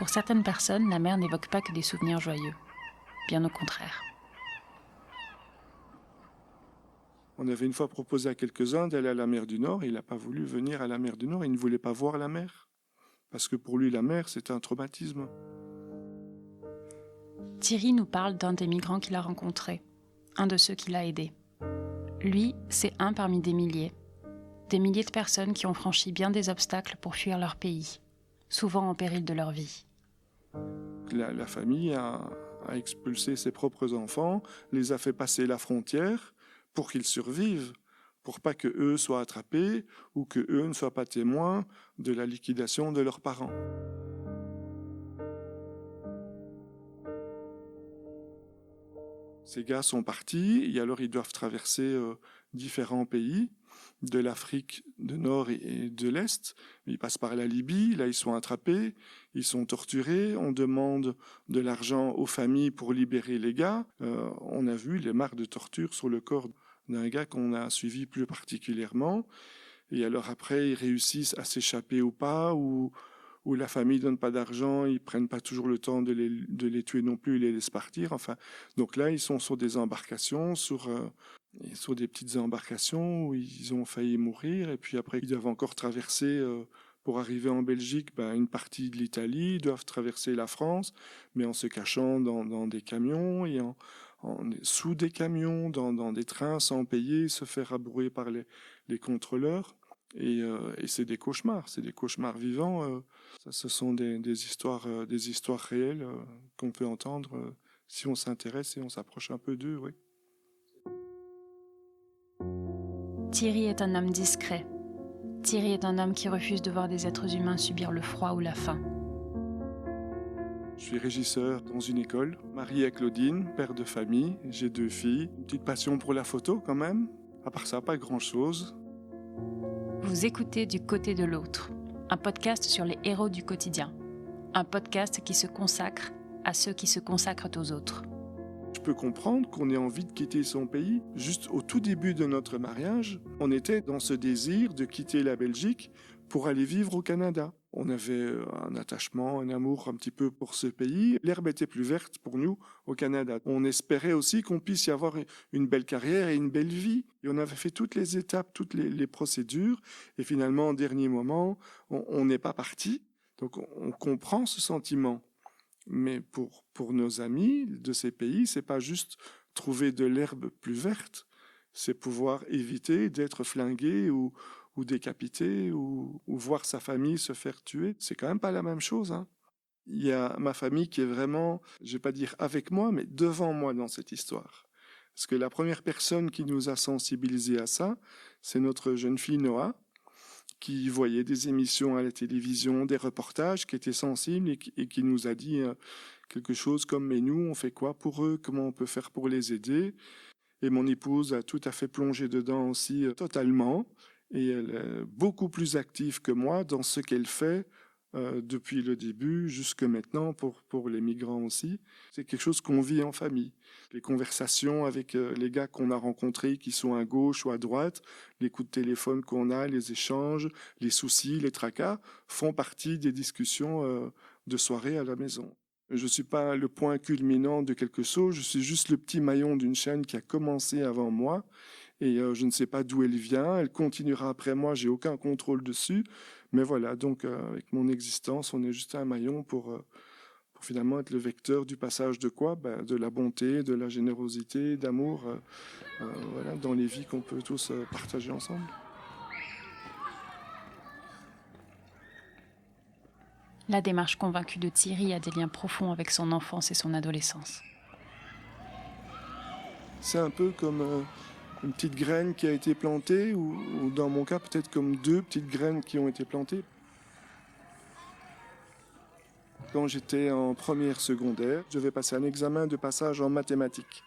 Pour certaines personnes, la mer n'évoque pas que des souvenirs joyeux. Bien au contraire. On avait une fois proposé à quelques-uns d'aller à la mer du Nord. Il n'a pas voulu venir à la mer du Nord. Il ne voulait pas voir la mer. Parce que pour lui, la mer, c'était un traumatisme. Thierry nous parle d'un des migrants qu'il a rencontré, un de ceux qu'il a aidé. Lui, c'est un parmi des milliers. Des milliers de personnes qui ont franchi bien des obstacles pour fuir leur pays, souvent en péril de leur vie. La, famille a, expulsé ses propres enfants, les a fait passer la frontière pour qu'ils survivent, pour pas que eux soient attrapés ou que eux ne soient pas témoins de la liquidation de leurs parents. Ces gars sont partis et alors ils doivent traverser euh, différents pays de l'Afrique du Nord et de l'Est. Ils passent par la Libye, là ils sont attrapés, ils sont torturés, on demande de l'argent aux familles pour libérer les gars. Euh, on a vu les marques de torture sur le corps d'un gars qu'on a suivi plus particulièrement. Et alors après, ils réussissent à s'échapper ou pas, ou où la famille donne pas d'argent, ils prennent pas toujours le temps de les, de les tuer non plus, ils les laissent partir. Enfin, donc là, ils sont sur des embarcations, sur, euh, sur des petites embarcations où ils ont failli mourir, et puis après, ils doivent encore traverser, euh, pour arriver en Belgique, ben, une partie de l'Italie, ils doivent traverser la France, mais en se cachant dans, des camions et en, sous des camions, dans, des trains, sans payer, se faire rabrouer par les, les contrôleurs. Et, euh, et c'est des cauchemars, c'est des cauchemars vivants. Euh, ça, ce sont des, des histoires, des histoires réelles qu'on peut entendre si on s'intéresse et on s'approche un peu d'eux. Thierry est un homme discret. Thierry est un homme qui refuse de voir des êtres humains subir le froid ou la faim. Je suis régisseur dans une école, marié à Claudine, père de famille, j'ai deux filles, une petite passion pour la photo quand même. À part ça, pas grand-chose. Vous écoutez Du côté de l'autre, un podcast sur les héros du quotidien, un podcast qui se consacre à ceux qui se consacrent aux autres. Je peux comprendre qu'on ait envie de quitter son pays. Juste au tout début de notre mariage, on était dans ce désir de quitter la Belgique pour aller vivre au Canada. On avait euh, un attachement, un amour un petit peu pour ce pays. L'herbe était plus verte pour nous au Canada. On espérait aussi qu'on puisse y avoir une belle carrière et une belle vie. Et on avait fait toutes les étapes, toutes les, les procédures. Et finalement, en dernier moment, on n'est pas parti. Donc on, on comprend ce sentiment. Mais pour, pour nos amis de ces pays, c'est pas juste trouver de l'herbe plus verte, c'est pouvoir éviter d'être flingué ou, ou décapité ou, voir sa famille se faire tuer. C'est quand même pas la même chose. Hein. Il y a ma famille qui est vraiment, je vais pas dire avec moi, mais devant moi dans cette histoire. Parce que la première personne qui nous a sensibilisés à ça, c'est notre jeune fille Noah, qui voyait des émissions à la télévision, des reportages, qui était sensible et qui, et qui nous a dit euh, quelque chose comme mais nous on fait quoi pour eux, comment on peut faire pour les aider? Et mon épouse a tout à fait plongé dedans aussi euh, totalement et elle est beaucoup plus active que moi dans ce qu'elle fait euh, depuis le début jusque maintenant pour, pour les migrants aussi. C'est quelque chose qu'on vit en famille. Les conversations avec euh, les gars qu'on a rencontrés qui sont à gauche ou à droite, les coups de téléphone qu'on a, les échanges, les soucis, les tracas font partie des discussions euh, de soirée à la maison. Je ne suis pas le point culminant de quelque chose, je suis juste le petit maillon d'une chaîne qui a commencé avant moi et je ne sais pas d'où elle vient, elle continuera après moi, j'ai aucun contrôle dessus, mais voilà, donc euh, avec mon existence, on est juste un maillon pour, euh, pour finalement être le vecteur du passage de quoi? Ben, De la bonté, de la générosité, d'amour, euh, voilà, dans les vies qu'on peut tous partager ensemble. La démarche convaincue de Thierry a des liens profonds avec son enfance et son adolescence. C'est un peu comme euh, une petite graine qui a été plantée, ou, dans mon cas peut-être comme deux petites graines qui ont été plantées. Quand j'étais en première secondaire, je devais passer un examen de passage en mathématiques.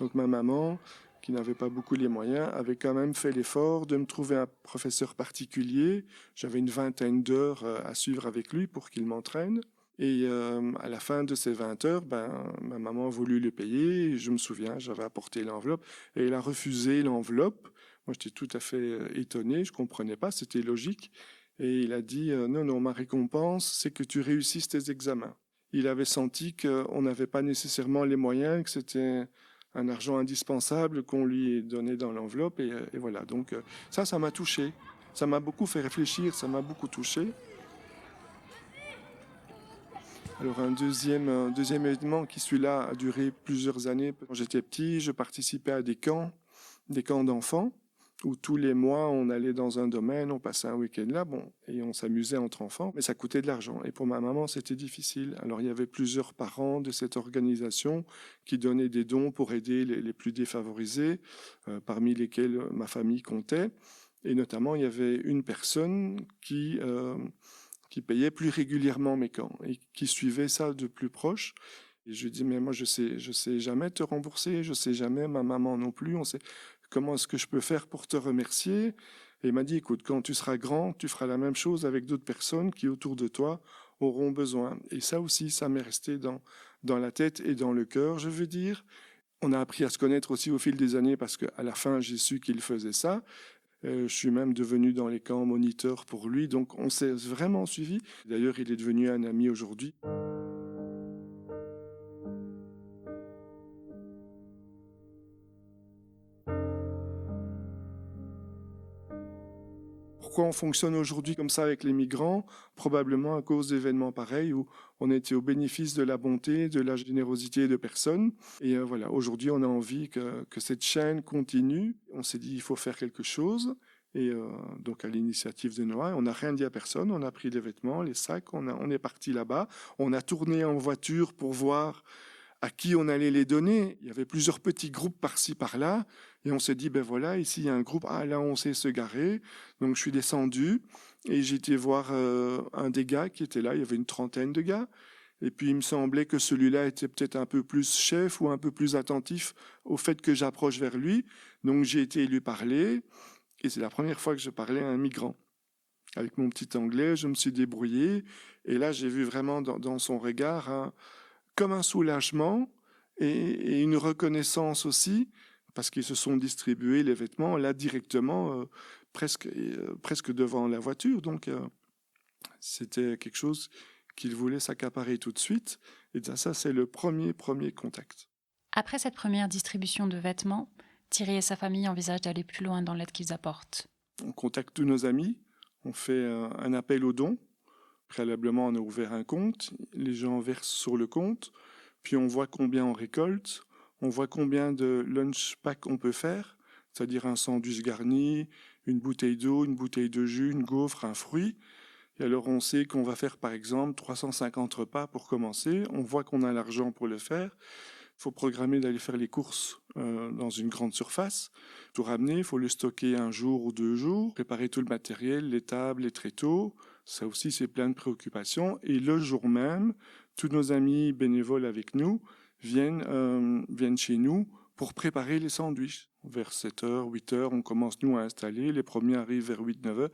Donc ma maman, qui n'avait pas beaucoup les moyens, avait quand même fait l'effort de me trouver un professeur particulier. J'avais une vingtaine d'heures euh, à suivre avec lui pour qu'il m'entraîne. Et euh, à la fin de ces 20 heures, ben, ma maman a voulu le payer. Et je me souviens, j'avais apporté l'enveloppe et elle a refusé l'enveloppe. Moi, j'étais tout à fait euh, étonné, je comprenais pas, c'était logique. Et il a dit euh, non, non, ma récompense, c'est que tu réussisses tes examens. Il avait senti qu'on n'avait pas nécessairement les moyens, que c'était un argent indispensable qu'on lui donnait dans l'enveloppe. Et, euh, voilà, donc ça, ça m'a touché. Ça m'a beaucoup fait réfléchir, ça m'a beaucoup touché. Alors un deuxième, événement qui celui-là a duré plusieurs années. Quand j'étais petit, je participais à des camps, des camps d'enfants où tous les mois on allait dans un domaine, on passait un week-end là, bon, et on s'amusait entre enfants, mais ça coûtait de l'argent. Et pour ma maman, c'était difficile. Alors il y avait plusieurs parents de cette organisation qui donnaient des dons pour aider les, plus défavorisés, euh, parmi lesquels ma famille comptait. Et notamment, il y avait une personne qui euh, qui payait plus régulièrement mes camps et qui suivait ça de plus proche. Et je lui dis mais moi je sais je sais jamais te rembourser, je sais jamais ma maman non plus, on sait comment est-ce que je peux faire pour te remercier? Et il m'a dit, écoute, quand tu seras grand, tu feras la même chose avec d'autres personnes qui autour de toi auront besoin. Et ça aussi, ça m'est resté dans, dans la tête et dans le cœur, je veux dire. On a appris à se connaître aussi au fil des années parce qu'à la fin, j'ai su qu'il faisait ça. Euh, je suis même devenu dans les camps moniteur pour lui, donc on s'est vraiment suivi. D'ailleurs, il est devenu un ami aujourd'hui. On fonctionne aujourd'hui comme ça avec les migrants? Probablement à cause d'événements pareils où on était au bénéfice de la bonté, de la générosité de personnes. Et euh, voilà, aujourd'hui, on a envie que, cette chaîne continue. On s'est dit, il faut faire quelque chose. Et euh, donc, à l'initiative de Noah, on n'a rien dit à personne. On a pris les vêtements, les sacs, on, on est parti là-bas. On a tourné en voiture pour voir à qui on allait les donner. Il y avait plusieurs petits groupes par-ci, par-là. Et on s'est dit, ben voilà, ici il y a un groupe, ah là on sait se garer. Donc je suis descendu et j'ai été voir euh, un des gars qui était là, il y avait une trentaine de gars. Et puis il me semblait que celui-là était peut-être un peu plus chef ou un peu plus attentif au fait que j'approche vers lui. Donc j'ai été lui parler et c'est la première fois que je parlais à un migrant. Avec mon petit anglais, je me suis débrouillé et là j'ai vu vraiment dans, son regard comme un soulagement et, une reconnaissance aussi, parce qu'ils se sont distribués les vêtements là directement, euh, presque, euh, presque devant la voiture. Donc euh, c'était quelque chose qu'ils voulaient s'accaparer tout de suite. Et ça, c'est le premier, premier contact. Après cette première distribution de vêtements, Thierry et sa famille envisagent d'aller plus loin dans l'aide qu'ils apportent. On contacte tous nos amis, on fait un appel aux dons Préalablement, on a ouvert un compte, les gens versent sur le compte, puis on voit combien on récolte, on voit combien de lunch pack on peut faire, c'est-à-dire un sandwich garni, une bouteille d'eau, une bouteille de jus, une gaufre, un fruit. Et alors on sait qu'on va faire par exemple 350 repas pour commencer, on voit qu'on a l'argent pour le faire. Il faut programmer d'aller faire les courses euh, dans une grande surface. Tout ramener, il faut le stocker un jour ou deux jours, préparer tout le matériel, les tables, les tréteaux, ça aussi, c'est plein de préoccupations. Et le jour même, tous nos amis bénévoles avec nous viennent, euh, viennent chez nous pour préparer les sandwichs. Vers 7h, 8h, on commence nous à installer. Les premiers arrivent vers 8, 9h.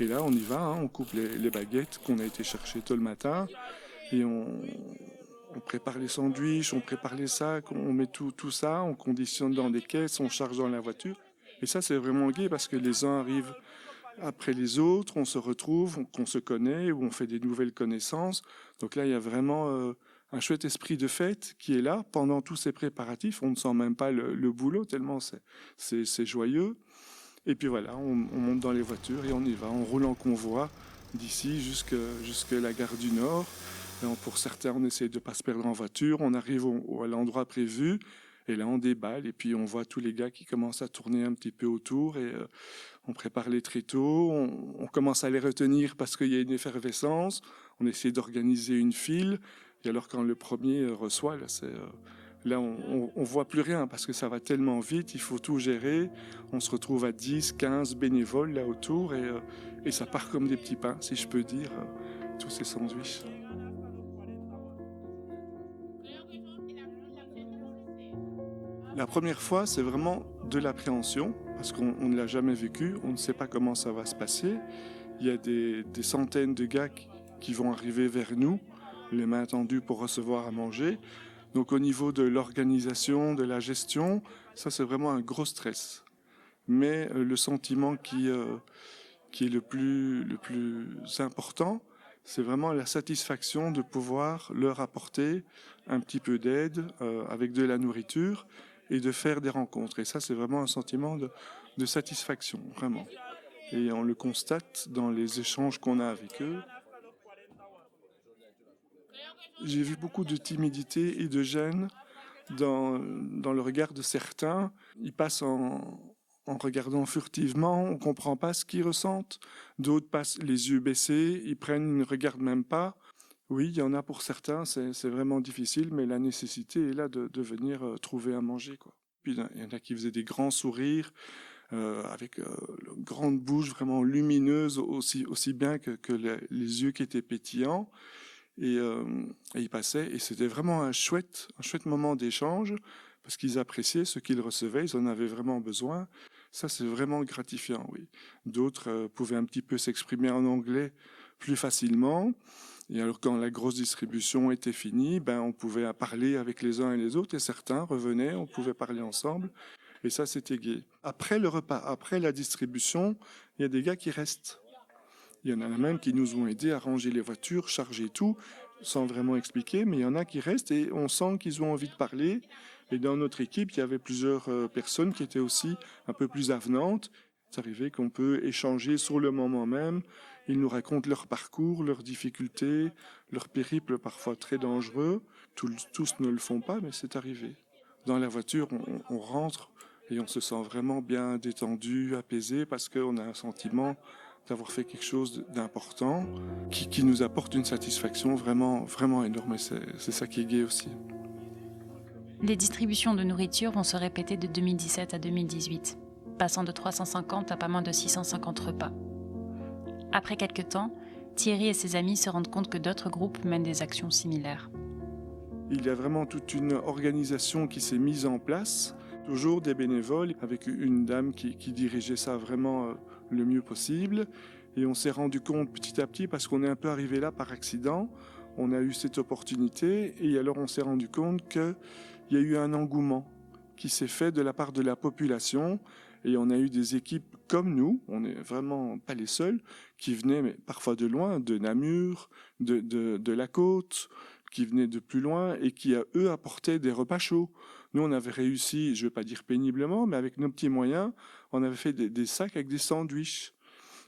Et là, on y va, hein. on coupe les, les baguettes qu'on a été chercher tout le matin et on, on prépare les sandwichs, on prépare les sacs, on met tout, tout ça, on conditionne dans des caisses, on charge dans la voiture. Et ça, c'est vraiment gai parce que les uns arrivent après les autres, on se retrouve, on, se connaît, ou on fait des nouvelles connaissances. Donc là, il y a vraiment euh, un chouette esprit de fête qui est là pendant tous ces préparatifs. On ne sent même pas le, boulot tellement c'est joyeux. Et puis voilà, on, on, monte dans les voitures et on y va. On roule en convoi d'ici jusqu'à jusque la gare du Nord pour certains, on essaie de ne pas se perdre en voiture. On arrive à l'endroit prévu. Et là, on déballe et puis on voit tous les gars qui commencent à tourner un petit peu autour et euh, on prépare les tréteaux. On, commence à les retenir parce qu'il y a une effervescence. On essaie d'organiser une file. Et alors, quand le premier euh, reçoit, là, euh, on, on, voit plus rien parce que ça va tellement vite. Il faut tout gérer. On se retrouve à 10, 15 bénévoles là autour et, et ça part comme des petits pains, si je peux dire, tous ces sandwichs. La première fois, c'est vraiment de l'appréhension, parce qu'on ne l'a jamais vécu, on ne sait pas comment ça va se passer. Il y a des, centaines de gars qui, vont arriver vers nous les mains tendues pour recevoir à manger. Donc au niveau de l'organisation, de la gestion, ça c'est vraiment un gros stress. Mais euh, le sentiment qui, euh, est le plus, le plus important, c'est vraiment la satisfaction de pouvoir leur apporter un petit peu d'aide euh, avec de la nourriture et de faire des rencontres. Et ça, c'est vraiment un sentiment de, satisfaction, vraiment. Et on le constate dans les échanges qu'on a avec eux. J'ai vu beaucoup de timidité et de gêne dans, dans le regard de certains. Ils passent en, en regardant furtivement, on ne comprend pas ce qu'ils ressentent. D'autres passent les yeux baissés, ils prennent, ils ne regardent même pas. Oui, il y en a pour certains, c'est vraiment difficile, mais la nécessité est là de, venir euh, trouver à manger. Quoi. Puis il y en a qui faisaient des grands sourires, euh, avec euh, une grande bouche vraiment lumineuse, aussi, bien que, les, yeux qui étaient pétillants. Et, euh, et ils passaient, et c'était vraiment un chouette, un chouette moment d'échange, parce qu'ils appréciaient ce qu'ils recevaient, ils en avaient vraiment besoin. Ça, c'est vraiment gratifiant, oui. D'autres pouvaient un petit peu s'exprimer en anglais plus facilement. Et alors, quand la grosse distribution était finie, ben, on pouvait parler avec les uns et les autres, et certains revenaient, on pouvait parler ensemble. Et ça, c'était gai. Après le repas, après la distribution, il y a des gars qui restent. Il y en a même qui nous ont aidés à ranger les voitures, charger tout, sans vraiment expliquer, mais il y en a qui restent et on sent qu'ils ont envie de parler. Et dans notre équipe, il y avait plusieurs euh, personnes qui étaient aussi un peu plus avenantes. C'est arrivé qu'on peut échanger sur le moment même. Ils nous racontent leur parcours, leurs difficultés, leurs périples parfois très dangereux. Tous, ne le font pas, mais c'est arrivé. Dans la voiture, on, rentre et on se sent vraiment bien détendu, apaisé, parce qu'on a un sentiment d'avoir fait quelque chose d'important qui, nous apporte une satisfaction vraiment, vraiment énorme. C'est ça qui est gai aussi. Les distributions de nourriture vont se répéter de 2017 à 2018, passant de 350 à pas moins de 650 repas. Après quelques temps, Thierry et ses amis se rendent compte que d'autres groupes mènent des actions similaires. Il y a vraiment toute une organisation qui s'est mise en place, toujours des bénévoles, avec une dame qui, dirigeait ça vraiment euh, le mieux possible. Et on s'est rendu compte petit à petit, parce qu'on est un peu arrivé là par accident, on a eu cette opportunité, et alors on s'est rendu compte que il y a eu un engouement qui s'est fait de la part de la population et on a eu des équipes comme nous, on n'est vraiment pas les seuls, qui venaient mais parfois de loin, de Namur, de, de, la côte, qui venaient de plus loin et qui, à eux, apportaient des repas chauds. Nous, on avait réussi, je ne vais pas dire péniblement, mais avec nos petits moyens, on avait fait des, des sacs avec des sandwichs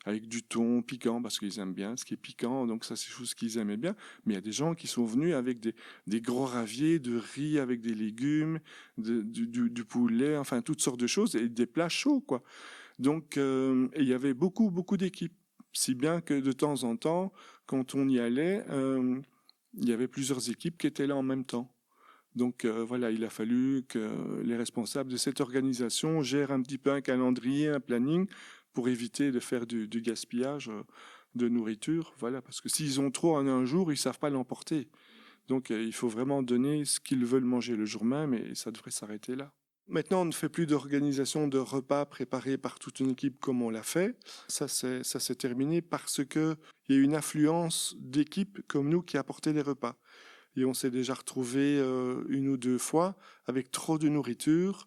avec du thon piquant parce qu'ils aiment bien ce qui est piquant, donc ça c'est chose qu'ils aimaient bien. Mais il y a des gens qui sont venus avec des, des gros raviers de riz avec des légumes, du, poulet, enfin toutes sortes de choses et des plats chauds quoi. Donc euh, il y avait beaucoup beaucoup d'équipes, si bien que de temps en temps, quand on y allait, euh, il y avait plusieurs équipes qui étaient là en même temps. Donc euh, voilà, il a fallu que les responsables de cette organisation gèrent un petit peu un calendrier, un planning pour éviter de faire du, gaspillage euh, de nourriture. Voilà, parce que s'ils ont trop en un jour, ils savent pas l'emporter. Donc euh, il faut vraiment donner ce qu'ils veulent manger le jour même et ça devrait s'arrêter là. Maintenant, on ne fait plus d'organisation de repas préparés par toute une équipe comme on l'a fait. Ça, s'est terminé parce que il y a une affluence d'équipes comme nous qui apportaient des repas. Et on s'est déjà retrouvé euh, une ou deux fois avec trop de nourriture.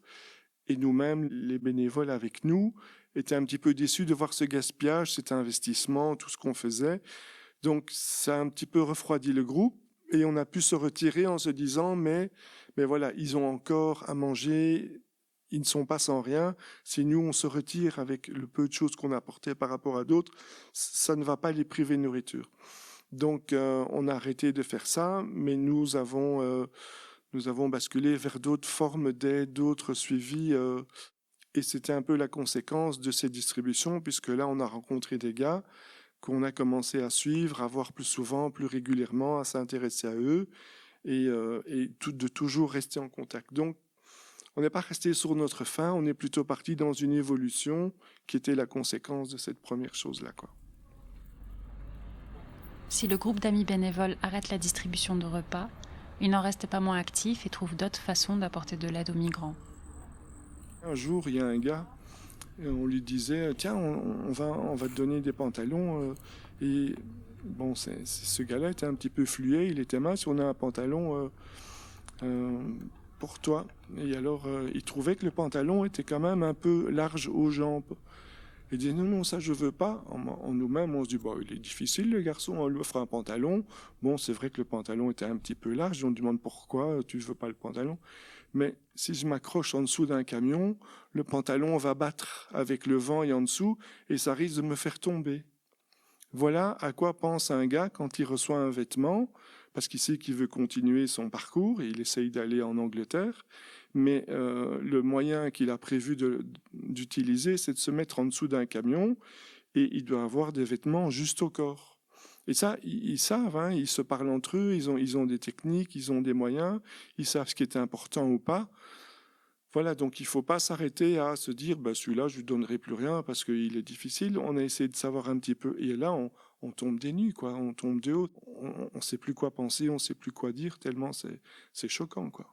Et nous-mêmes, les bénévoles avec nous, était un petit peu déçu de voir ce gaspillage, cet investissement, tout ce qu'on faisait. Donc ça a un petit peu refroidi le groupe et on a pu se retirer en se disant mais mais voilà, ils ont encore à manger, ils ne sont pas sans rien. Si nous on se retire avec le peu de choses qu'on a apporté par rapport à d'autres, ça ne va pas les priver de nourriture. Donc euh, on a arrêté de faire ça, mais nous avons euh, nous avons basculé vers d'autres formes d'aide, d'autres suivis. Euh, et c'était un peu la conséquence de ces distributions, puisque là, on a rencontré des gars qu'on a commencé à suivre, à voir plus souvent, plus régulièrement, à s'intéresser à eux et, euh, de toujours rester en contact. Donc, on n'est pas resté sur notre fin, on est plutôt parti dans une évolution qui était la conséquence de cette première chose-là. Si le groupe d'amis bénévoles arrête la distribution de repas, il n'en reste pas moins actif et trouve d'autres façons d'apporter de l'aide aux migrants. Un jour, il y a un gars, et on lui disait Tiens, on, va, on va te donner des pantalons. Euh, et bon, ce gars-là était un petit peu fluet, il était mince, on a un pantalon pour toi. Et alors, il trouvait que le pantalon était quand même un peu large aux jambes. Il dit non, non, ça je veux pas. En, nous-mêmes, on se dit, bon, il est difficile le garçon, on lui offre un pantalon. Bon, c'est vrai que le pantalon était un petit peu large, on demande pourquoi tu veux pas le pantalon. Mais si je m'accroche en dessous d'un camion, le pantalon va battre avec le vent et en dessous, et ça risque de me faire tomber. Voilà à quoi pense un gars quand il reçoit un vêtement, parce qu'il sait qu'il veut continuer son parcours, et il essaye d'aller en Angleterre, mais euh, le moyen qu'il a prévu d'utiliser, c'est de se mettre en dessous d'un camion et il doit avoir des vêtements juste au corps. Et ça, ils, savent, hein, ils se parlent entre eux, ils ont, des techniques, ils ont des moyens, ils savent ce qui est important ou pas. Voilà, donc il ne faut pas s'arrêter à se dire, bah, celui-là, je ne lui donnerai plus rien parce qu'il est difficile. On a essayé de savoir un petit peu. Et là, on, on tombe des nues, quoi. On tombe de haut. On ne sait plus quoi penser, on ne sait plus quoi dire, tellement c'est choquant, quoi.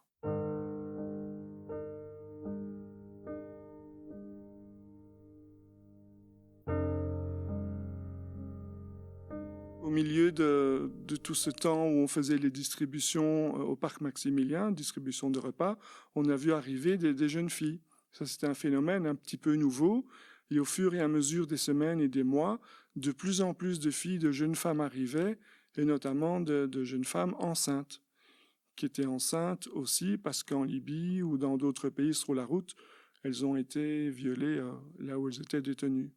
Milieu de, tout ce temps où on faisait les distributions euh, au parc Maximilien, distribution de repas, on a vu arriver des, jeunes filles. Ça, c'était un phénomène un petit peu nouveau. Et au fur et à mesure des semaines et des mois, de plus en plus de filles, de jeunes femmes arrivaient, et notamment de, jeunes femmes enceintes, qui étaient enceintes aussi parce qu'en Libye ou dans d'autres pays sur la route, elles ont été violées euh, là où elles étaient détenues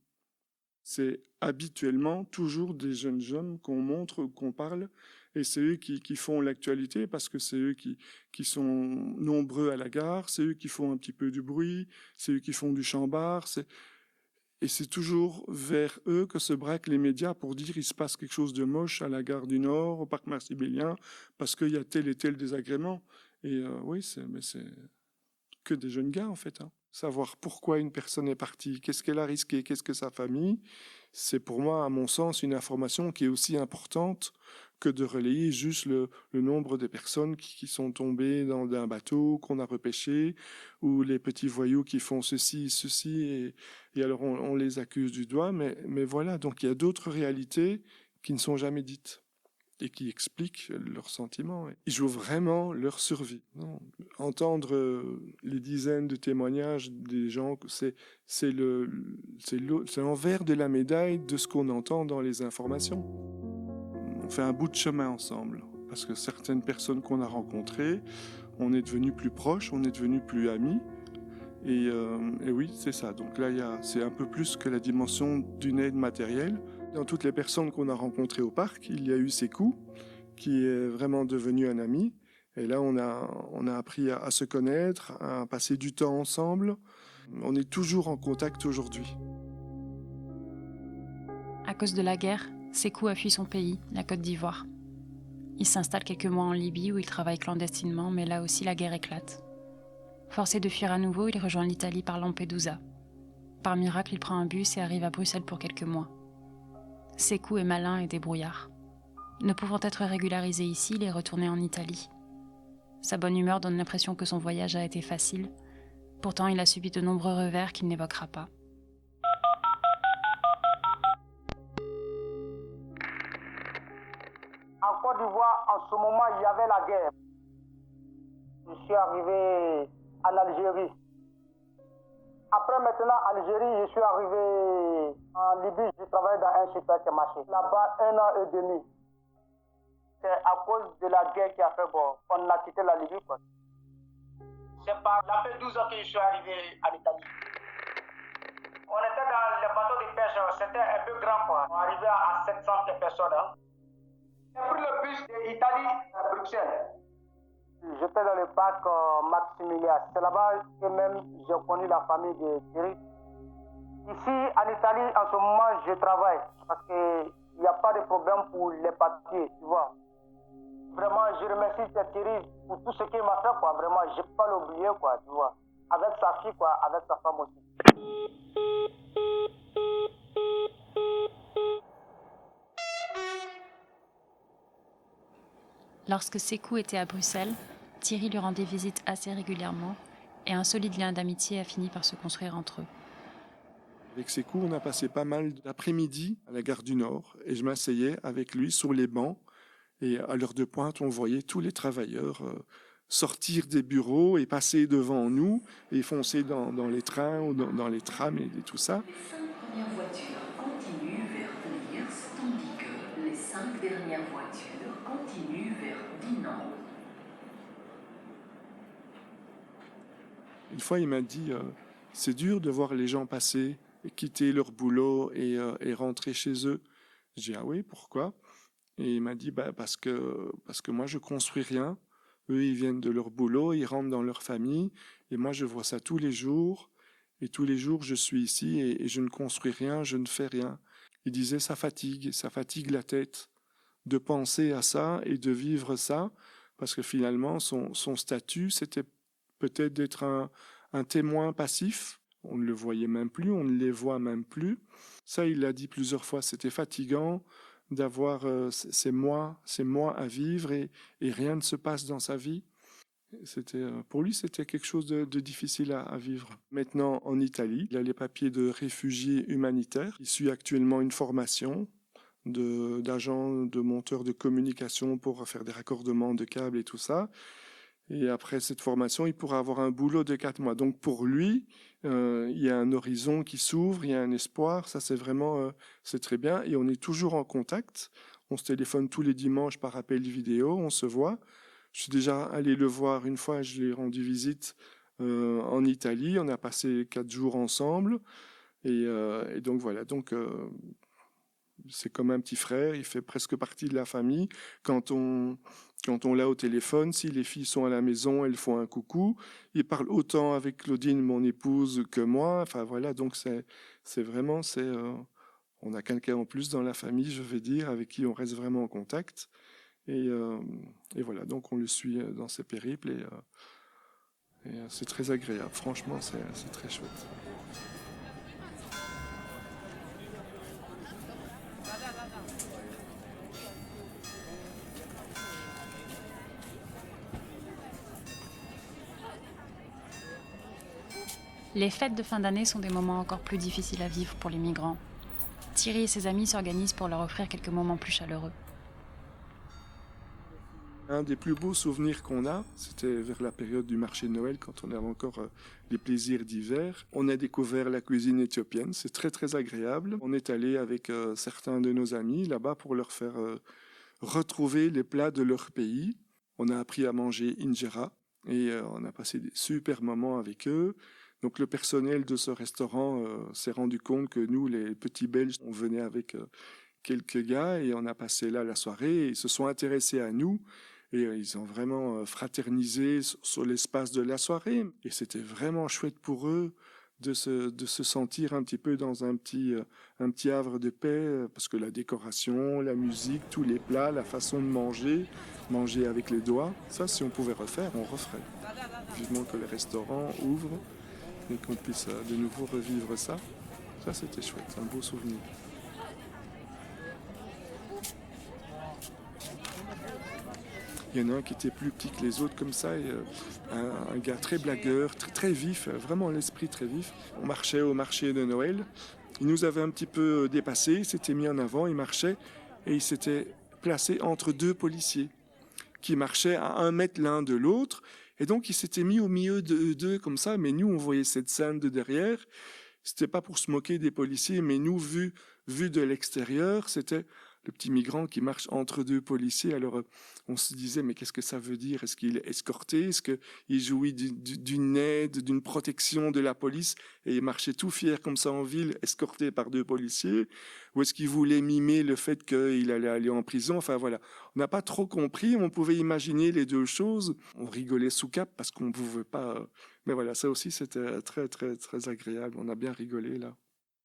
c'est habituellement toujours des jeunes hommes qu'on montre, qu'on parle, et c'est eux qui, font l'actualité parce que c'est eux qui, sont nombreux à la gare, c'est eux qui font un petit peu du bruit, c'est eux qui font du chambard, et c'est toujours vers eux que se braquent les médias pour dire il se passe quelque chose de moche à la gare du Nord, au parc Maximilien, parce qu'il y a tel et tel désagrément. Et euh, oui, c'est, mais c'est que des jeunes gars en fait. Hein savoir pourquoi une personne est partie, qu'est-ce qu'elle a risqué, qu'est-ce que sa famille, c'est pour moi, à mon sens, une information qui est aussi importante que de relayer juste le, nombre de personnes qui, sont tombées dans un bateau qu'on a repêché, ou les petits voyous qui font ceci, ceci, et, alors on, on, les accuse du doigt, mais, mais voilà, donc il y a d'autres réalités qui ne sont jamais dites et qui expliquent leurs sentiments. Ils jouent vraiment leur survie. Entendre euh, les dizaines de témoignages des gens, c'est c'est le c'est l'envers de la médaille de ce qu'on entend dans les informations. On fait un bout de chemin ensemble parce que certaines personnes qu'on a rencontrées, on est devenus plus proches, on est devenus plus amis. Euh, et oui, c'est ça. Donc là, c'est un peu plus que la dimension d'une aide matérielle. Dans toutes les personnes qu'on a rencontrées au parc, il y a eu Sekou, qui est vraiment devenu un ami. Et là, on a, appris à, se connaître, à passer du temps ensemble. On est toujours en contact aujourd'hui. À cause de la guerre, Sekou a fui son pays, la Côte d'Ivoire. Il s'installe quelques mois en Libye où il travaille clandestinement, mais là aussi la guerre éclate. Forcé de fuir à nouveau, il rejoint l'Italie par Lampedusa. Par miracle, il prend un bus et arrive à Bruxelles pour quelques mois. Sekou est malin et débrouillard. Ne pouvant être régularisé ici, il est retourné en Italie. Sa bonne humeur donne l'impression que son voyage a été facile. Pourtant, il a subi de nombreux revers qu'il n'évoquera pas. En Côte d'Ivoire, en ce moment, il y avait la guerre. Je suis arrivé en Algérie. Après maintenant Algérie, je suis arrivé en Libye, je travaille dans un supermarché. Là-bas, un an et demi. C'est à cause de la guerre qui a fait bon, on a quitté la Libye. C'est par la fait 12 ans que je suis arrivé en Italie. On était dans les bateaux de pêche, c'était un peu grand quoi. On arrivait à 700 personnes. Hein. J'ai pris le bus d'Italie à Bruxelles. J'étais dans le parc euh, Maximilien. C'est là-bas que même j'ai connu la famille de Thierry. Ici, en Italie, en ce moment, je travaille parce qu'il n'y a pas de problème pour les papiers, tu vois. Vraiment, je remercie Thierry pour tout ce qu'il m'a fait. Vraiment, je n'ai pas l'oublier, quoi, tu vois. Avec sa fille, quoi, avec sa femme aussi. Lorsque Sekou était à Bruxelles, Thierry lui rendait visite assez régulièrement et un solide lien d'amitié a fini par se construire entre eux. Avec ses coups, on a passé pas mal d'après-midi à la gare du Nord et je m'asseyais avec lui sur les bancs et à l'heure de pointe, on voyait tous les travailleurs euh, sortir des bureaux et passer devant nous et foncer dans, dans les trains ou dans, dans les trams et, et tout ça. Les cinq premières voitures continuent vers Vliers, tandis que les cinq dernières voitures continuent vers Dinan. Une fois, il m'a dit euh, c'est dur de voir les gens passer, et quitter leur boulot et, euh, et rentrer chez eux. J'ai dit ah oui, pourquoi? Et il m'a dit bah, parce, que, parce que moi, je construis rien. Eux, ils viennent de leur boulot, ils rentrent dans leur famille, et moi, je vois ça tous les jours. Et tous les jours, je suis ici et, et je ne construis rien, je ne fais rien. Il disait ça fatigue, ça fatigue la tête de penser à ça et de vivre ça, parce que finalement, son, son statut, c'était peut-être d'être un, témoin passif. On ne le voyait même plus, on ne les voit même plus. Ça, il l'a dit plusieurs fois, c'était fatigant d'avoir euh, ces mois, ces à vivre et, rien ne se passe dans sa vie. C'était euh, pour lui, c'était quelque chose de, de difficile à, vivre. Maintenant, en Italie, il a les papiers de réfugié humanitaire. Il suit actuellement une formation de d'agent, de monteur de communication pour faire des raccordements de câbles et tout ça. Et après cette formation, il pourra avoir un boulot de quatre mois. Donc pour lui, euh, il y a un horizon qui s'ouvre, il y a un espoir. Ça, c'est vraiment, euh, c'est très bien. Et on est toujours en contact. On se téléphone tous les dimanches par appel vidéo, on se voit. Je suis déjà allé le voir une fois, je lui ai rendu visite euh, en Italie. On a passé quatre jours ensemble. Et, et donc voilà, donc c'est comme un petit frère, il fait presque partie de la famille. Quand on, quand on l'a au téléphone, si les filles sont à la maison, elles font un coucou. Il parle autant avec Claudine, mon épouse, que moi. Enfin voilà, donc c'est, vraiment, c'est, euh, on a quelqu'un en plus dans la famille, je vais dire, avec qui on reste vraiment en contact. Et, euh, et voilà, donc on le suit euh, dans ses périples et, et, c'est très agréable. Franchement, c'est très chouette. Les fêtes de fin d'année sont des moments encore plus difficiles à vivre pour les migrants. Thierry et ses amis s'organisent pour leur offrir quelques moments plus chaleureux. Un des plus beaux souvenirs qu'on a, c'était vers la période du marché de Noël, quand on avait encore euh, les plaisirs d'hiver. On a découvert la cuisine éthiopienne, c'est très très agréable. On est allé avec euh, certains de nos amis là-bas pour leur faire euh, retrouver les plats de leur pays. On a appris à manger injera et on a passé des super moments avec eux. Donc le personnel de ce restaurant euh, s'est rendu compte que nous, les petits Belges, on venait avec euh, quelques gars et on a passé là la soirée. Ils se sont intéressés à nous et euh, ils ont vraiment fraternisé sur, l'espace de la soirée. Et c'était vraiment chouette pour eux de se, sentir un petit peu dans un petit, havre de paix, parce que la décoration, la musique, tous les plats, la façon de manger, manger avec les doigts, ça, si on pouvait refaire, on referait. Vivement que les restaurants ouvrent et qu'on puisse euh, de nouveau revivre ça. Ça, c'était chouette, un beau souvenir. Il y en a un qui était plus petit que les autres comme ça, euh, un, gars très blagueur, très, vif, euh, vraiment l'esprit très vif. On marchait au marché de Noël. Il nous avait un petit peu dépassé, il s'était mis en avant, il marchait et il s'était placé entre deux policiers qui marchaient à un mètre l'un de l'autre. Et donc il s'était mis au milieu de d'eux comme ça, mais nous on voyait cette scène de derrière. C'était pas pour se moquer des policiers, mais nous, vu, vu de l'extérieur, c'était le petit migrant qui marche entre deux policiers. Alors, euh, on se disait, mais qu'est-ce que ça veut dire? Est-ce qu'il est escorté? Est-ce qu'il jouit du- du- d'une aide, d'une protection de la police? Et il marchait tout fier comme ça en ville, escorté par deux policiers Ou est-ce qu'il voulait mimer le fait qu'il allait aller en prison? Enfin, voilà. On n'a pas trop compris. On pouvait imaginer les deux choses. On rigolait sous cap parce qu'on ne pouvait pas... euh, Mais voilà, ça aussi, c'était très, très, très agréable. On a bien rigolé, là.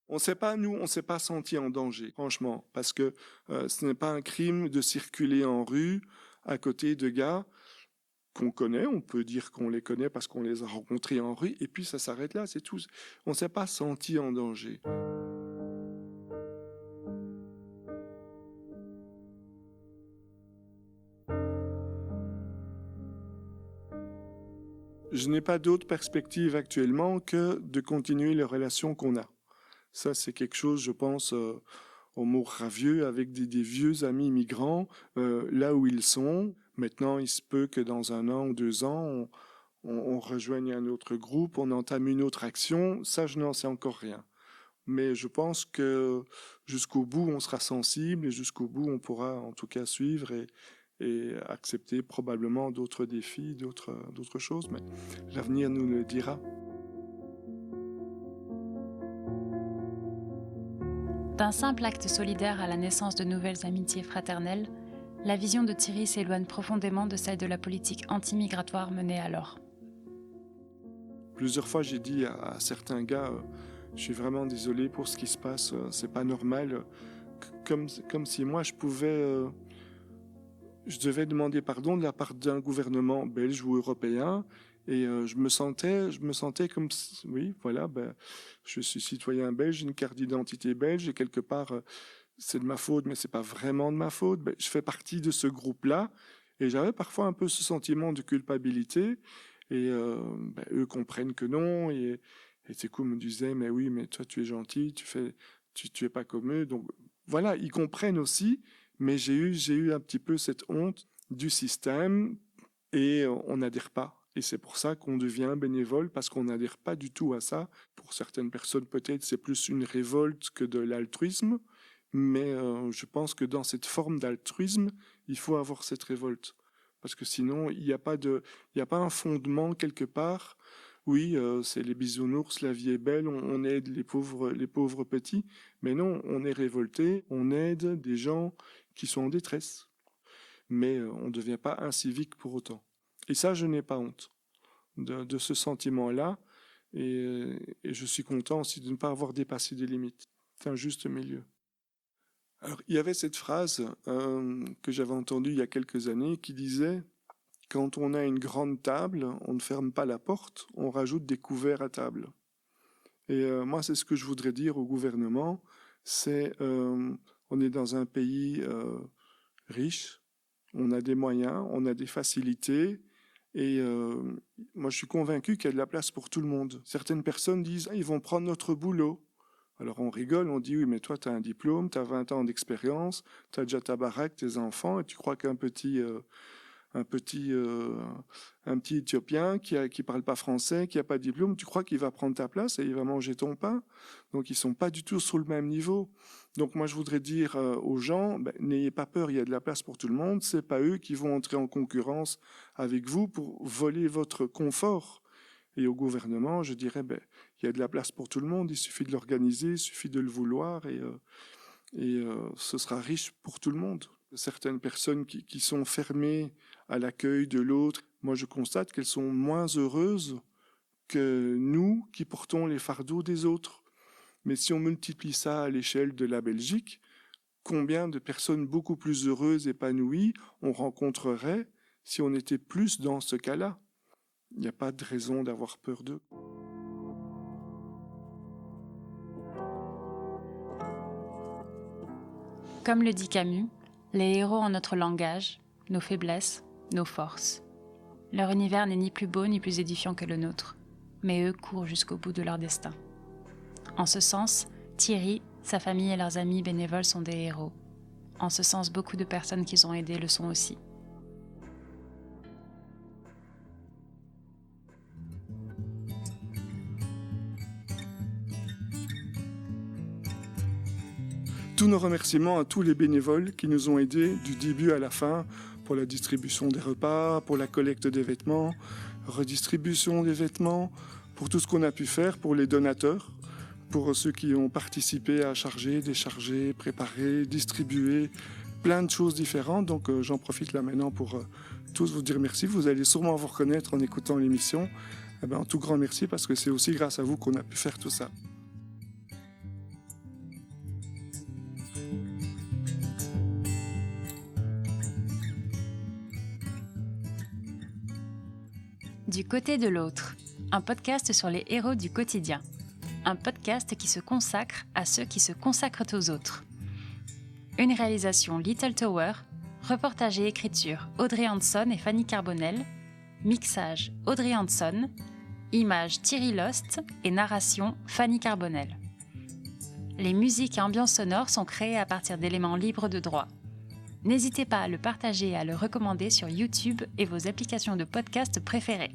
On sait pas, nous, on s'est pas senti en danger, franchement, parce que euh, ce n'est pas un crime de circuler en rue à côté de gars qu'on connaît. On peut dire qu'on les connaît parce qu'on les a rencontrés en rue, et puis ça s'arrête là, c'est tout. On s'est pas senti en danger. Je n'ai pas d'autre perspective actuellement que de continuer les relations qu'on a. Ça, c'est quelque chose, je pense, euh, au mot ravieux, avec des, vieux amis migrants, euh, là où ils sont. Maintenant, il se peut que dans un an ou deux ans, on, rejoigne un autre groupe, on entame une autre action. Ça, je n'en sais encore rien. Mais je pense que jusqu'au bout, on sera sensible et jusqu'au bout, on pourra en tout cas suivre et, accepter probablement d'autres défis, d'autres choses. Mais l'avenir nous le dira. D'un simple acte solidaire à la naissance de nouvelles amitiés fraternelles, la vision de Thierry s'éloigne profondément de celle de la politique anti-migratoire menée alors. Plusieurs fois, j'ai dit à, certains gars, euh, je suis vraiment désolé pour ce qui se passe, euh, c'est pas normal. Comme, comme si moi, je pouvais, euh, je devais demander pardon de la part d'un gouvernement belge ou européen et euh, je me sentais, je me sentais comme, oui, voilà, ben, je suis citoyen belge, une carte d'identité belge, et quelque part, euh, c'est de ma faute, mais c'est pas vraiment de ma faute. Ben, je fais partie de ce groupe-là, et j'avais parfois un peu ce sentiment de culpabilité, et euh, ben, eux comprennent que non, et, et coup me disaient, mais oui, mais toi, tu es gentil, tu fais, tu es pas comme eux, donc voilà, ils comprennent aussi, mais j'ai eu, j'ai eu un petit peu cette honte du système, et on n'adhère pas et c'est pour ça qu'on devient bénévole, parce qu'on n'adhère pas du tout à ça. Pour certaines personnes, peut-être, c'est plus une révolte que de l'altruisme. Mais euh, je pense que dans cette forme d'altruisme, il faut avoir cette révolte. Parce que sinon, il n'y a, pas de, il a pas un fondement quelque part. Oui, euh, c'est les bisounours, la vie est belle, on, aide les pauvres, les pauvres petits. Mais non, on est révolté, on aide des gens qui sont en détresse. Mais euh, on ne devient pas incivique pour autant. Et ça, je n'ai pas honte de, ce sentiment-là. Et, je suis content aussi de ne pas avoir dépassé des limites. C'est un juste milieu. Alors, il y avait cette phrase euh, que j'avais entendue il y a quelques années qui disait Quand on a une grande table, on ne ferme pas la porte, on rajoute des couverts à table. Et euh, moi, c'est ce que je voudrais dire au gouvernement c'est euh, on est dans un pays riche, on a des moyens, on a des facilités, et euh, moi, je suis convaincu qu'il y a de la place pour tout le monde. Certaines personnes disent, ah, ils vont prendre notre boulot. Alors on rigole, on dit, oui, mais toi, tu as un diplôme, tu as 20 ans d'expérience, tu as déjà ta baraque, tes enfants, et tu crois qu'un petit, euh, un petit, euh, un petit Éthiopien qui ne qui parle pas français, qui n'a pas de diplôme, tu crois qu'il va prendre ta place et il va manger ton pain? Donc ils sont pas du tout sur le même niveau. Donc moi je voudrais dire euh, aux gens, ben, n'ayez pas peur, il y a de la place pour tout le monde. C'est pas eux qui vont entrer en concurrence avec vous pour voler votre confort. Et au gouvernement, je dirais, ben, il y a de la place pour tout le monde. Il suffit de l'organiser, il suffit de le vouloir et, euh, et ce sera riche pour tout le monde certaines personnes qui, sont fermées à l'accueil de l'autre, moi je constate qu'elles sont moins heureuses que nous qui portons les fardeaux des autres. Mais si on multiplie ça à l'échelle de la Belgique, combien de personnes beaucoup plus heureuses, épanouies, on rencontrerait si on était plus dans ce cas-là? Il n'y a pas de raison d'avoir peur d'eux. Comme le dit Camus, les héros ont notre langage, nos faiblesses, nos forces. Leur univers n'est ni plus beau ni plus édifiant que le nôtre, mais eux courent jusqu'au bout de leur destin. En ce sens, Thierry, sa famille et leurs amis bénévoles sont des héros. En ce sens, beaucoup de personnes qu'ils ont aidées le sont aussi. Tous nos remerciements à tous les bénévoles qui nous ont aidés du début à la fin pour la distribution des repas, pour la collecte des vêtements, redistribution des vêtements, pour tout ce qu'on a pu faire, pour les donateurs, pour ceux qui ont participé à charger, décharger, préparer, distribuer, plein de choses différentes. Donc euh, j'en profite là maintenant pour euh, tous vous dire merci. Vous allez sûrement vous reconnaître en écoutant l'émission. Eh ben, un tout grand merci parce que c'est aussi grâce à vous qu'on a pu faire tout ça. Du côté de l'autre, un podcast sur les héros du quotidien. Un podcast qui se consacre à ceux qui se consacrent aux autres. Une réalisation Little Tower, reportage et écriture Audrey Hanson et Fanny Carbonel, mixage Audrey Hanson, image Thierry Lost et narration Fanny Carbonel. Les musiques et ambiances sonores sont créées à partir d'éléments libres de droit. N'hésitez pas à le partager et à le recommander sur YouTube et vos applications de podcast préférées.